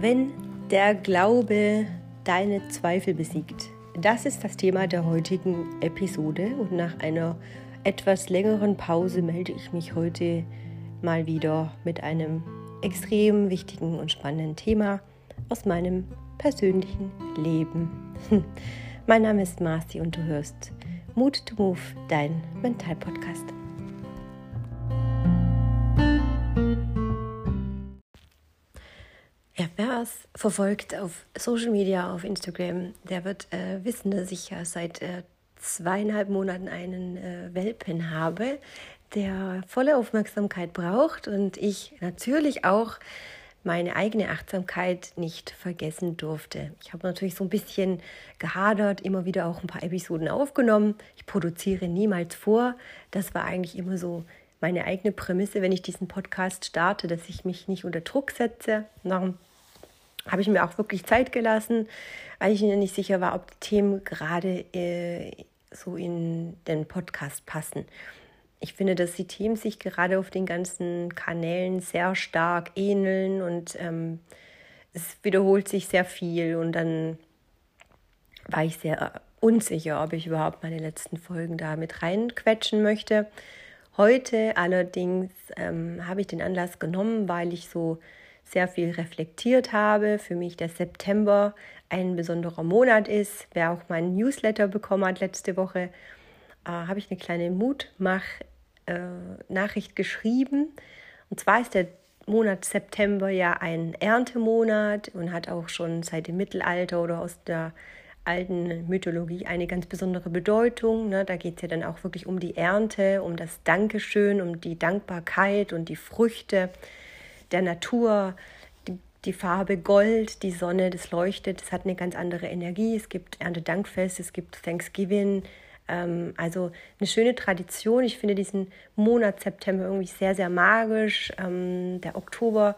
Wenn der Glaube deine Zweifel besiegt. Das ist das Thema der heutigen Episode und nach einer etwas längeren Pause melde ich mich heute mal wieder mit einem extrem wichtigen und spannenden Thema aus meinem persönlichen Leben. Mein Name ist Marci und du hörst Mut to Move, dein Mental-Podcast. Es verfolgt auf Social Media, auf Instagram, der wird äh, wissen, dass ich ja seit äh, zweieinhalb Monaten einen äh, Welpen habe, der volle Aufmerksamkeit braucht und ich natürlich auch meine eigene Achtsamkeit nicht vergessen durfte. Ich habe natürlich so ein bisschen gehadert, immer wieder auch ein paar Episoden aufgenommen. Ich produziere niemals vor. Das war eigentlich immer so meine eigene Prämisse, wenn ich diesen Podcast starte, dass ich mich nicht unter Druck setze. Darum habe ich mir auch wirklich Zeit gelassen, weil ich mir nicht sicher war, ob die Themen gerade äh, so in den Podcast passen. Ich finde, dass die Themen sich gerade auf den ganzen Kanälen sehr stark ähneln und ähm, es wiederholt sich sehr viel und dann war ich sehr unsicher, ob ich überhaupt meine letzten Folgen da mit reinquetschen möchte. Heute allerdings ähm, habe ich den Anlass genommen, weil ich so sehr viel reflektiert habe. Für mich der September ein besonderer Monat ist. Wer auch meinen Newsletter bekommen hat letzte Woche, äh, habe ich eine kleine Mutmach-Nachricht äh, geschrieben. Und zwar ist der Monat September ja ein Erntemonat und hat auch schon seit dem Mittelalter oder aus der alten Mythologie eine ganz besondere Bedeutung. Ne? Da geht es ja dann auch wirklich um die Ernte, um das Dankeschön, um die Dankbarkeit und die Früchte der Natur, die, Farbe Gold, die Sonne, das leuchtet, das hat eine ganz andere Energie. Es gibt Erntedankfest, es gibt Thanksgiving. Ähm, also eine schöne Tradition. Ich finde diesen Monat September irgendwie sehr, sehr magisch. Ähm, der Oktober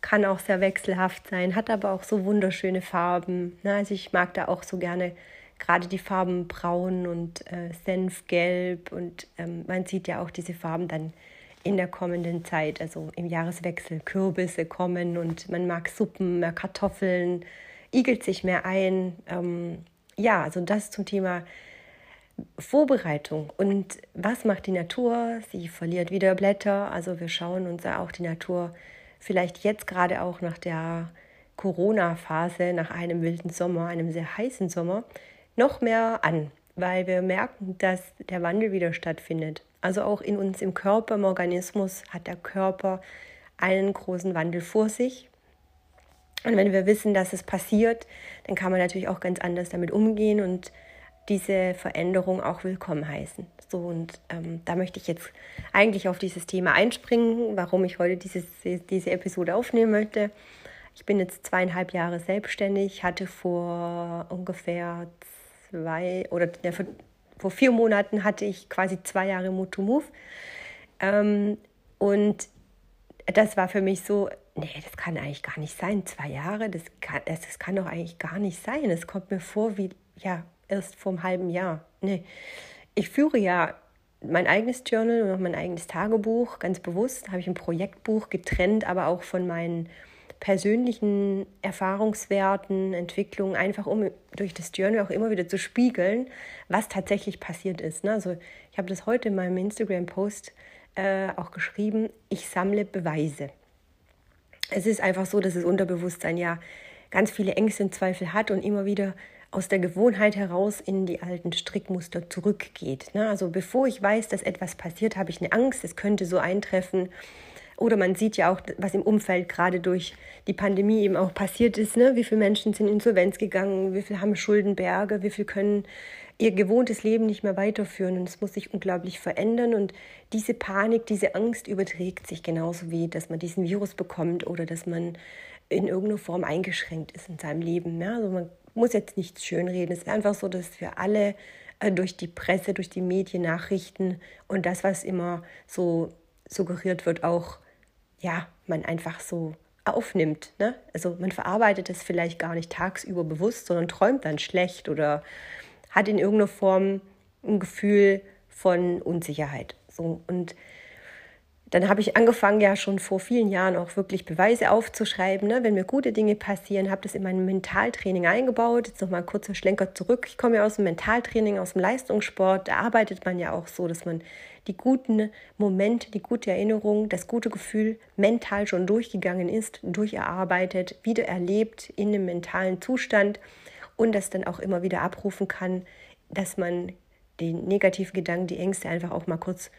kann auch sehr wechselhaft sein, hat aber auch so wunderschöne Farben. Also ich mag da auch so gerne gerade die Farben Braun und äh, Senfgelb und ähm, man sieht ja auch diese Farben dann in der kommenden Zeit, also im Jahreswechsel, Kürbisse kommen und man mag Suppen, mehr Kartoffeln, igelt sich mehr ein. Ähm, ja, also das zum Thema Vorbereitung. Und was macht die Natur? Sie verliert wieder Blätter. Also wir schauen uns auch die Natur vielleicht jetzt gerade auch nach der Corona-Phase, nach einem wilden Sommer, einem sehr heißen Sommer, noch mehr an, weil wir merken, dass der Wandel wieder stattfindet. Also auch in uns im Körper, im Organismus hat der Körper einen großen Wandel vor sich. Und wenn wir wissen, dass es passiert, dann kann man natürlich auch ganz anders damit umgehen und diese Veränderung auch willkommen heißen. So, und ähm, da möchte ich jetzt eigentlich auf dieses Thema einspringen, warum ich heute dieses, diese Episode aufnehmen möchte. Ich bin jetzt zweieinhalb Jahre selbstständig, hatte vor ungefähr zwei oder ja, vor vier Monaten hatte ich quasi zwei Jahre Move Move. Ähm, und das war für mich so, nee, das kann eigentlich gar nicht sein. Zwei Jahre, das kann, das, das kann doch eigentlich gar nicht sein. Es kommt mir vor wie, ja, erst vor einem halben Jahr. Nee. Ich führe ja mein eigenes Journal und auch mein eigenes Tagebuch, ganz bewusst. habe ich ein Projektbuch getrennt, aber auch von meinen persönlichen Erfahrungswerten, Entwicklungen, einfach um durch das Journal auch immer wieder zu spiegeln, was tatsächlich passiert ist. Ne? Also ich habe das heute in meinem Instagram-Post äh, auch geschrieben, ich sammle Beweise. Es ist einfach so, dass das Unterbewusstsein ja ganz viele Ängste und Zweifel hat und immer wieder aus der Gewohnheit heraus in die alten Strickmuster zurückgeht. Ne? Also bevor ich weiß, dass etwas passiert, habe ich eine Angst, es könnte so eintreffen oder man sieht ja auch, was im Umfeld gerade durch die Pandemie eben auch passiert ist. Ne? Wie viele Menschen sind insolvenz gegangen, wie viele haben Schuldenberge, wie viele können ihr gewohntes Leben nicht mehr weiterführen. Und es muss sich unglaublich verändern. Und diese Panik, diese Angst überträgt sich genauso wie, dass man diesen Virus bekommt oder dass man in irgendeiner Form eingeschränkt ist in seinem Leben. Ja? Also man muss jetzt nichts schönreden. Es ist einfach so, dass wir alle äh, durch die Presse, durch die Medien, Nachrichten und das, was immer so suggeriert wird, auch ja, man einfach so aufnimmt. Ne? Also man verarbeitet es vielleicht gar nicht tagsüber bewusst, sondern träumt dann schlecht oder hat in irgendeiner Form ein Gefühl von Unsicherheit. So, und dann habe ich angefangen, ja schon vor vielen Jahren auch wirklich Beweise aufzuschreiben. Ne? Wenn mir gute Dinge passieren, habe das in mein Mentaltraining eingebaut. Jetzt nochmal ein kurzer Schlenker zurück. Ich komme ja aus dem Mentaltraining, aus dem Leistungssport. Da arbeitet man ja auch so, dass man die guten Momente, die gute Erinnerung, das gute Gefühl mental schon durchgegangen ist, durcherarbeitet, wieder erlebt in einem mentalen Zustand und das dann auch immer wieder abrufen kann, dass man den negativen Gedanken, die Ängste einfach auch mal kurz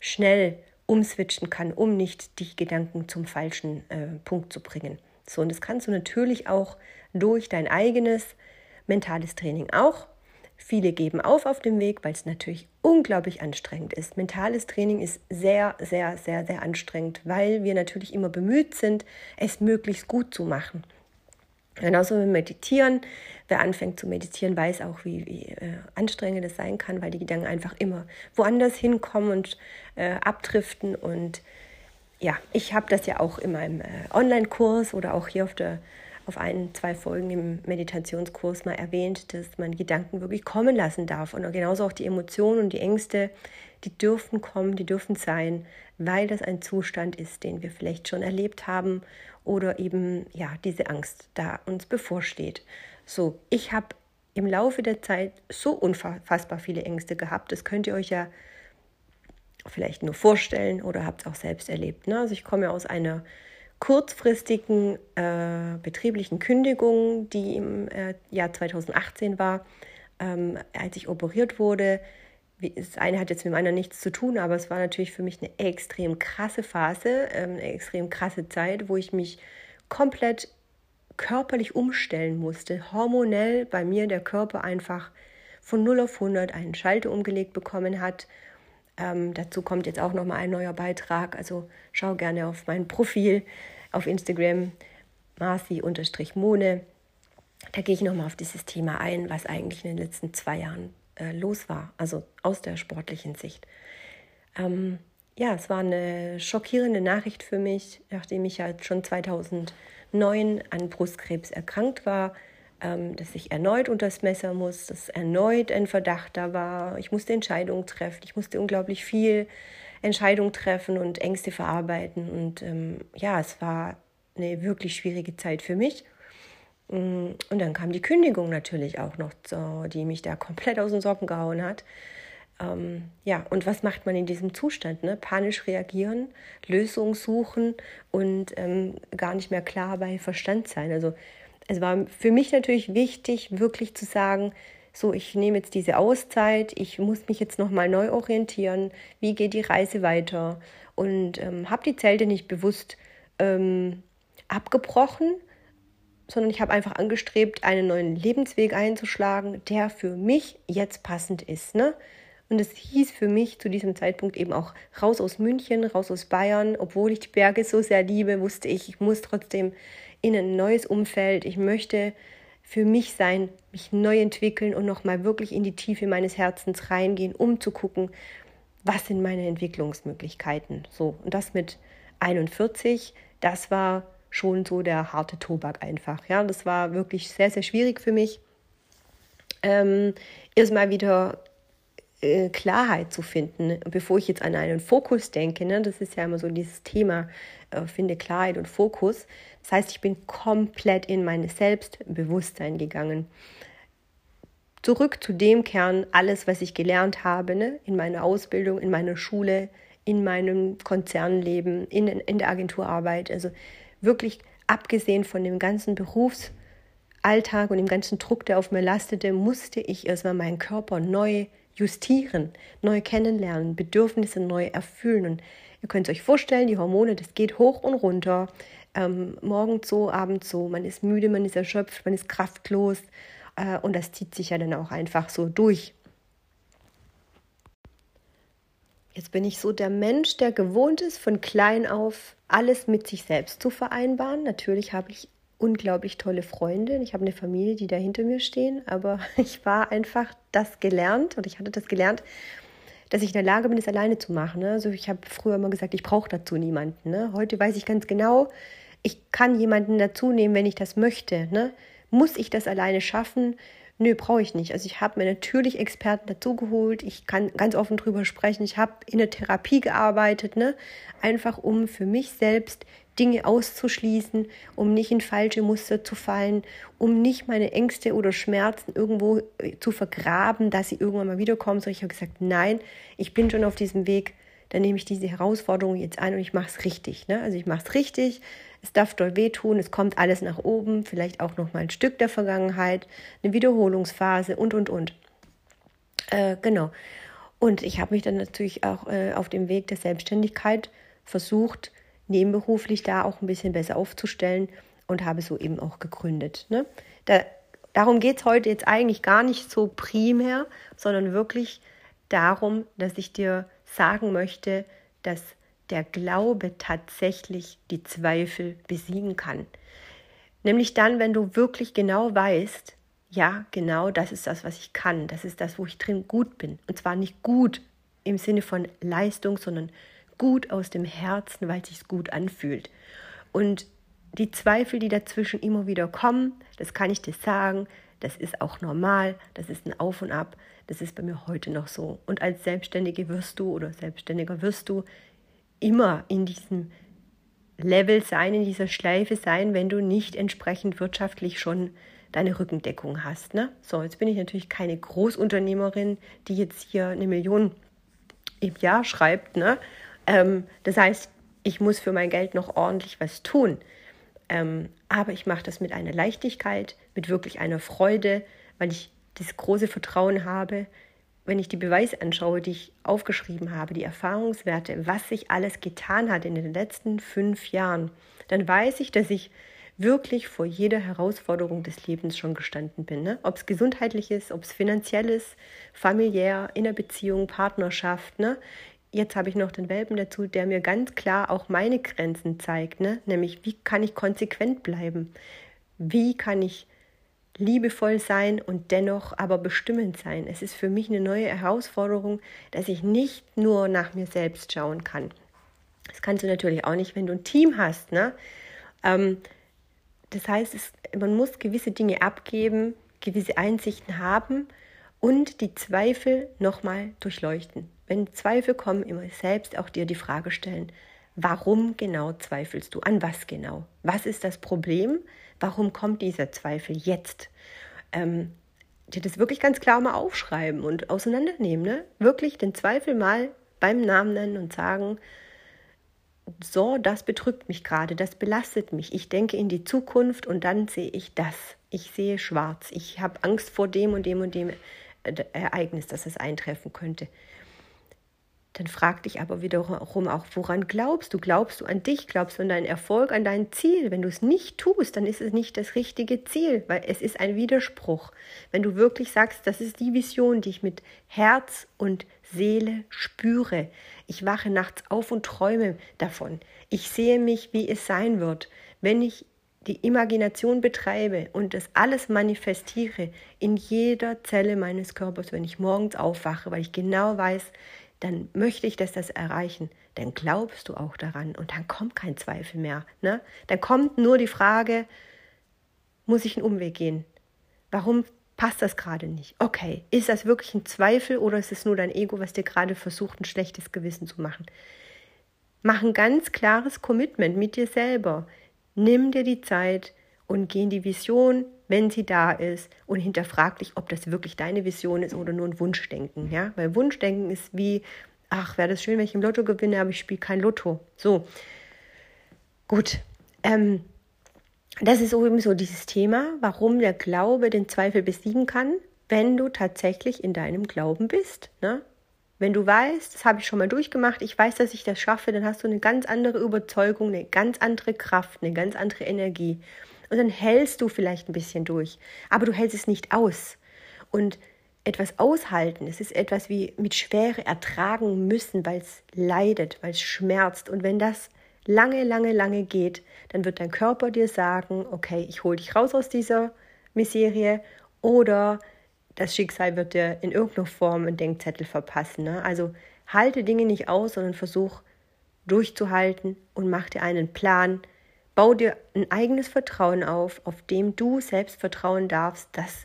schnell umswitchen kann, um nicht die Gedanken zum falschen äh, Punkt zu bringen. So, und das kannst du natürlich auch durch dein eigenes mentales Training auch. Viele geben auf auf dem Weg, weil es natürlich unglaublich anstrengend ist. Mentales Training ist sehr, sehr, sehr, sehr anstrengend, weil wir natürlich immer bemüht sind, es möglichst gut zu machen. Genauso wie Meditieren. Wer anfängt zu meditieren, weiß auch, wie, wie äh, anstrengend es sein kann, weil die Gedanken einfach immer woanders hinkommen und äh, abdriften. Und ja, ich habe das ja auch in meinem äh, Online-Kurs oder auch hier auf der auf ein, zwei Folgen im Meditationskurs mal erwähnt, dass man Gedanken wirklich kommen lassen darf. Und genauso auch die Emotionen und die Ängste, die dürfen kommen, die dürfen sein, weil das ein Zustand ist, den wir vielleicht schon erlebt haben oder eben ja diese Angst da uns bevorsteht. So, ich habe im Laufe der Zeit so unfassbar viele Ängste gehabt. Das könnt ihr euch ja vielleicht nur vorstellen oder habt es auch selbst erlebt. Ne? Also ich komme ja aus einer kurzfristigen äh, betrieblichen Kündigung, die im äh, Jahr 2018 war, ähm, als ich operiert wurde. Das eine hat jetzt mit meiner nichts zu tun, aber es war natürlich für mich eine extrem krasse Phase, ähm, eine extrem krasse Zeit, wo ich mich komplett körperlich umstellen musste, hormonell bei mir der Körper einfach von 0 auf 100 einen Schalter umgelegt bekommen hat. Ähm, dazu kommt jetzt auch nochmal ein neuer Beitrag, also schau gerne auf mein Profil auf Instagram, marci-mone. Da gehe ich nochmal auf dieses Thema ein, was eigentlich in den letzten zwei Jahren äh, los war, also aus der sportlichen Sicht. Ähm, ja, es war eine schockierende Nachricht für mich, nachdem ich ja schon 2000 neun an Brustkrebs erkrankt war, dass ich erneut unter das Messer muss, dass erneut ein Verdacht da war. Ich musste Entscheidungen treffen. Ich musste unglaublich viel Entscheidungen treffen und Ängste verarbeiten. Und ähm, ja, es war eine wirklich schwierige Zeit für mich. Mm, und dann kam die Kündigung natürlich auch noch, die mich da komplett aus den Socken gehauen hat. Ähm, ja, und was macht man in diesem Zustand? Ne? Panisch reagieren, Lösungen suchen und ähm, gar nicht mehr klar bei Verstand sein. Also es war für mich natürlich wichtig, wirklich zu sagen, so, ich nehme jetzt diese Auszeit, ich muss mich jetzt nochmal neu orientieren, wie geht die Reise weiter und ähm, habe die Zelte nicht bewusst ähm, abgebrochen, sondern ich habe einfach angestrebt, einen neuen Lebensweg einzuschlagen, der für mich jetzt passend ist. Ne? Und es hieß für mich zu diesem Zeitpunkt eben auch raus aus München, raus aus Bayern. Obwohl ich die Berge so sehr liebe, wusste ich, ich muss trotzdem in ein neues Umfeld. Ich möchte für mich sein, mich neu entwickeln und nochmal wirklich in die Tiefe meines Herzens reingehen, um zu gucken, was sind meine Entwicklungsmöglichkeiten. So, und das mit 41, das war schon so der harte Tobak einfach. Ja, das war wirklich sehr, sehr schwierig für mich. Ähm, erstmal wieder äh, Klarheit zu finden, bevor ich jetzt an einen Fokus denke. Ne? Das ist ja immer so dieses Thema, äh, finde Klarheit und Fokus. Das heißt, ich bin komplett in mein Selbstbewusstsein gegangen. Zurück zu dem Kern, alles, was ich gelernt habe, ne? in meiner Ausbildung, in meiner Schule, in meinem Konzernleben, in, in der Agenturarbeit. Also wirklich abgesehen von dem ganzen Berufsalltag und dem ganzen Druck, der auf mir lastete, musste ich erstmal meinen Körper neu justieren, neu kennenlernen, Bedürfnisse neu erfüllen. Und ihr könnt euch vorstellen, die Hormone, das geht hoch und runter. Ähm, morgens so, abends so. Man ist müde, man ist erschöpft, man ist kraftlos. Äh, und das zieht sich ja dann auch einfach so durch. Jetzt bin ich so der Mensch, der gewohnt ist, von klein auf alles mit sich selbst zu vereinbaren. Natürlich habe ich unglaublich tolle Freunde. Ich habe eine Familie, die da hinter mir stehen, aber ich war einfach das gelernt und ich hatte das gelernt, dass ich in der Lage bin, es alleine zu machen. Ne? Also ich habe früher immer gesagt, ich brauche dazu niemanden. Ne? Heute weiß ich ganz genau, ich kann jemanden dazu nehmen, wenn ich das möchte. Ne? Muss ich das alleine schaffen? Nö, brauche ich nicht. Also ich habe mir natürlich Experten dazugeholt. Ich kann ganz offen drüber sprechen. Ich habe in der Therapie gearbeitet, ne? Einfach um für mich selbst Dinge auszuschließen, um nicht in falsche Muster zu fallen, um nicht meine Ängste oder Schmerzen irgendwo äh, zu vergraben, dass sie irgendwann mal wiederkommen. So ich habe gesagt, nein, ich bin schon auf diesem Weg. Dann nehme ich diese Herausforderung jetzt an und ich mache es richtig. Ne? Also ich mache es richtig es darf dort wehtun, es kommt alles nach oben, vielleicht auch noch mal ein Stück der Vergangenheit, eine Wiederholungsphase und, und, und. Äh, genau. Und ich habe mich dann natürlich auch äh, auf dem Weg der Selbstständigkeit versucht, nebenberuflich da auch ein bisschen besser aufzustellen und habe so eben auch gegründet. Ne? Da, darum geht es heute jetzt eigentlich gar nicht so primär, sondern wirklich darum, dass ich dir sagen möchte, dass der Glaube tatsächlich die Zweifel besiegen kann. Nämlich dann, wenn du wirklich genau weißt, ja, genau das ist das, was ich kann. Das ist das, wo ich drin gut bin. Und zwar nicht gut im Sinne von Leistung, sondern gut aus dem Herzen, weil es sich gut anfühlt. Und die Zweifel, die dazwischen immer wieder kommen, das kann ich dir sagen, das ist auch normal, das ist ein Auf und Ab, das ist bei mir heute noch so. Und als Selbstständige wirst du oder Selbstständiger wirst du immer in diesem Level sein, in dieser Schleife sein, wenn du nicht entsprechend wirtschaftlich schon deine Rückendeckung hast. Ne? So, jetzt bin ich natürlich keine Großunternehmerin, die jetzt hier eine Million im Jahr schreibt. Ne? Ähm, das heißt, ich muss für mein Geld noch ordentlich was tun. Ähm, aber ich mache das mit einer Leichtigkeit, mit wirklich einer Freude, weil ich das große Vertrauen habe, wenn ich die Beweise anschaue, die ich aufgeschrieben habe, die Erfahrungswerte, was sich alles getan hat in den letzten fünf Jahren, dann weiß ich, dass ich wirklich vor jeder Herausforderung des Lebens schon gestanden bin. Ne? Ob es gesundheitlich ist, ob es finanziell ist, familiär, in der Beziehung, Partnerschaft. Ne? Jetzt habe ich noch den Welpen dazu, der mir ganz klar auch meine Grenzen zeigt. Ne? Nämlich, wie kann ich konsequent bleiben? Wie kann ich liebevoll sein und dennoch aber bestimmend sein. Es ist für mich eine neue Herausforderung, dass ich nicht nur nach mir selbst schauen kann. Das kannst du natürlich auch nicht, wenn du ein Team hast. Ne? Ähm, das heißt, es, man muss gewisse Dinge abgeben, gewisse Einsichten haben und die Zweifel nochmal durchleuchten. Wenn Zweifel kommen, immer selbst auch dir die Frage stellen, warum genau zweifelst du? An was genau? Was ist das Problem? Warum kommt dieser Zweifel jetzt? Ähm, dir das wirklich ganz klar mal aufschreiben und auseinandernehmen. Ne? Wirklich den Zweifel mal beim Namen nennen und sagen, so, das bedrückt mich gerade, das belastet mich. Ich denke in die Zukunft und dann sehe ich das. Ich sehe schwarz. Ich habe Angst vor dem und dem und dem Ereignis, dass es eintreffen könnte. Dann frag dich aber wiederum auch, woran glaubst du? Glaubst du an dich? Glaubst du an deinen Erfolg, an dein Ziel? Wenn du es nicht tust, dann ist es nicht das richtige Ziel, weil es ist ein Widerspruch. Wenn du wirklich sagst, das ist die Vision, die ich mit Herz und Seele spüre. Ich wache nachts auf und träume davon. Ich sehe mich, wie es sein wird, wenn ich die Imagination betreibe und das alles manifestiere in jeder Zelle meines Körpers, wenn ich morgens aufwache, weil ich genau weiß, dann möchte ich, dass das erreichen. Dann glaubst du auch daran und dann kommt kein Zweifel mehr. Ne? Dann kommt nur die Frage, muss ich einen Umweg gehen? Warum passt das gerade nicht? Okay, ist das wirklich ein Zweifel oder ist es nur dein Ego, was dir gerade versucht, ein schlechtes Gewissen zu machen? Mach ein ganz klares Commitment mit dir selber. Nimm dir die Zeit und geh in die Vision, wenn sie da ist und hinterfrag dich, ob das wirklich deine Vision ist oder nur ein Wunschdenken. Ja? Weil Wunschdenken ist wie, ach, wäre das schön, wenn ich im Lotto gewinne, aber ich spiele kein Lotto. So, gut. Ähm, das ist eben so dieses Thema, warum der Glaube den Zweifel besiegen kann, wenn du tatsächlich in deinem Glauben bist. Ne? Wenn du weißt, das habe ich schon mal durchgemacht, ich weiß, dass ich das schaffe, dann hast du eine ganz andere Überzeugung, eine ganz andere Kraft, eine ganz andere Energie. Und dann hältst du vielleicht ein bisschen durch, aber du hältst es nicht aus. Und etwas aushalten, es ist etwas wie mit Schwere ertragen müssen, weil es leidet, weil es schmerzt. Und wenn das lange, lange, lange geht, dann wird dein Körper dir sagen, okay, ich hole dich raus aus dieser Miserie oder das Schicksal wird dir in irgendeiner Form einen Denkzettel verpassen. Ne? Also halte Dinge nicht aus, sondern versuch durchzuhalten und mach dir einen Plan, Bau dir ein eigenes Vertrauen auf, auf dem du selbst vertrauen darfst, dass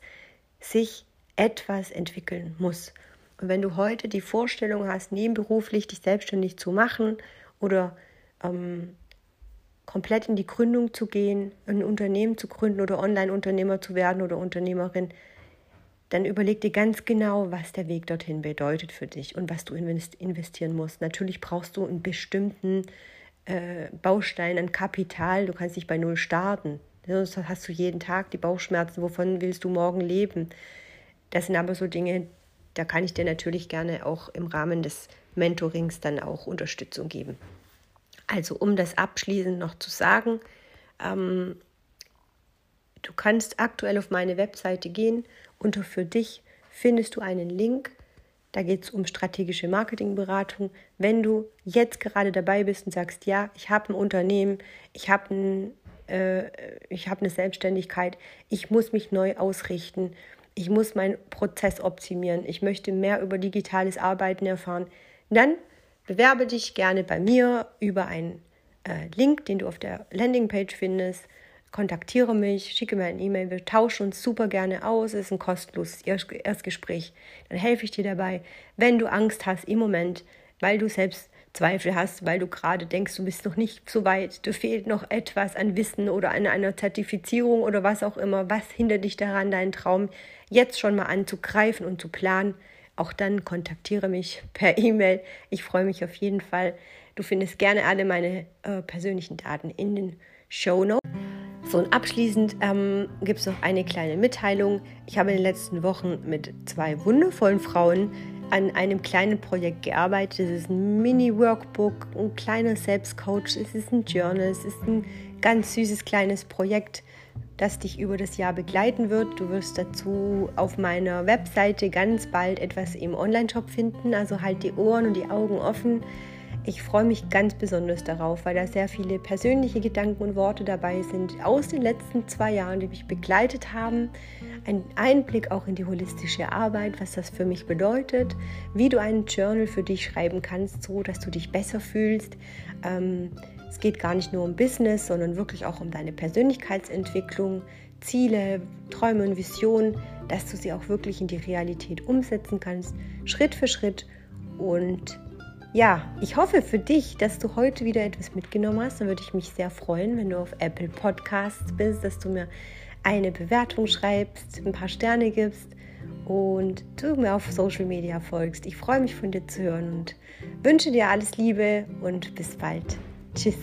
sich etwas entwickeln muss. Und wenn du heute die Vorstellung hast, nebenberuflich dich selbstständig zu machen oder ähm, komplett in die Gründung zu gehen, ein Unternehmen zu gründen oder Online-Unternehmer zu werden oder Unternehmerin, dann überleg dir ganz genau, was der Weg dorthin bedeutet für dich und was du investieren musst. Natürlich brauchst du einen bestimmten äh, Baustein an Kapital. Du kannst nicht bei Null starten. Sonst hast du jeden Tag die Bauchschmerzen. Wovon willst du morgen leben? Das sind aber so Dinge, da kann ich dir natürlich gerne auch im Rahmen des Mentorings dann auch Unterstützung geben. Also um das abschließend noch zu sagen, ähm, du kannst aktuell auf meine Webseite gehen. Unter für dich findest du einen Link. Da geht es um strategische Marketingberatung. Wenn du jetzt gerade dabei bist und sagst, ja, ich habe ein Unternehmen, ich habe ein, äh, hab eine Selbstständigkeit, ich muss mich neu ausrichten, ich muss meinen Prozess optimieren, ich möchte mehr über digitales Arbeiten erfahren, dann Bewerbe dich gerne bei mir über einen äh, Link, den du auf der Landingpage findest. Kontaktiere mich, schicke mir eine E-Mail. Wir tauschen uns super gerne aus. Es ist ein kostenloses Erstgespräch. Dann helfe ich dir dabei, wenn du Angst hast im Moment, weil du selbst Zweifel hast, weil du gerade denkst, du bist noch nicht so weit, du fehlt noch etwas an Wissen oder an einer Zertifizierung oder was auch immer. Was hindert dich daran, deinen Traum jetzt schon mal anzugreifen und zu planen? Auch dann kontaktiere mich per E-Mail. Ich freue mich auf jeden Fall. Du findest gerne alle meine äh, persönlichen Daten in den Show Notes. So und abschließend ähm, gibt es noch eine kleine Mitteilung. Ich habe in den letzten Wochen mit zwei wundervollen Frauen an einem kleinen Projekt gearbeitet. Es ist ein Mini-Workbook, ein kleiner Selbstcoach, es ist ein Journal, es ist ein ganz süßes kleines Projekt das dich über das Jahr begleiten wird. Du wirst dazu auf meiner Webseite ganz bald etwas im Online-Shop finden. Also halt die Ohren und die Augen offen. Ich freue mich ganz besonders darauf, weil da sehr viele persönliche Gedanken und Worte dabei sind aus den letzten zwei Jahren, die mich begleitet haben. Ein Einblick auch in die holistische Arbeit, was das für mich bedeutet, wie du einen Journal für dich schreiben kannst, so dass du dich besser fühlst. Ähm, es geht gar nicht nur um Business, sondern wirklich auch um deine Persönlichkeitsentwicklung, Ziele, Träume und Visionen, dass du sie auch wirklich in die Realität umsetzen kannst, Schritt für Schritt. Und ja, ich hoffe für dich, dass du heute wieder etwas mitgenommen hast. Dann würde ich mich sehr freuen, wenn du auf Apple Podcasts bist, dass du mir eine Bewertung schreibst, ein paar Sterne gibst und du mir auf Social Media folgst. Ich freue mich von dir zu hören und wünsche dir alles Liebe und bis bald. Tschüss.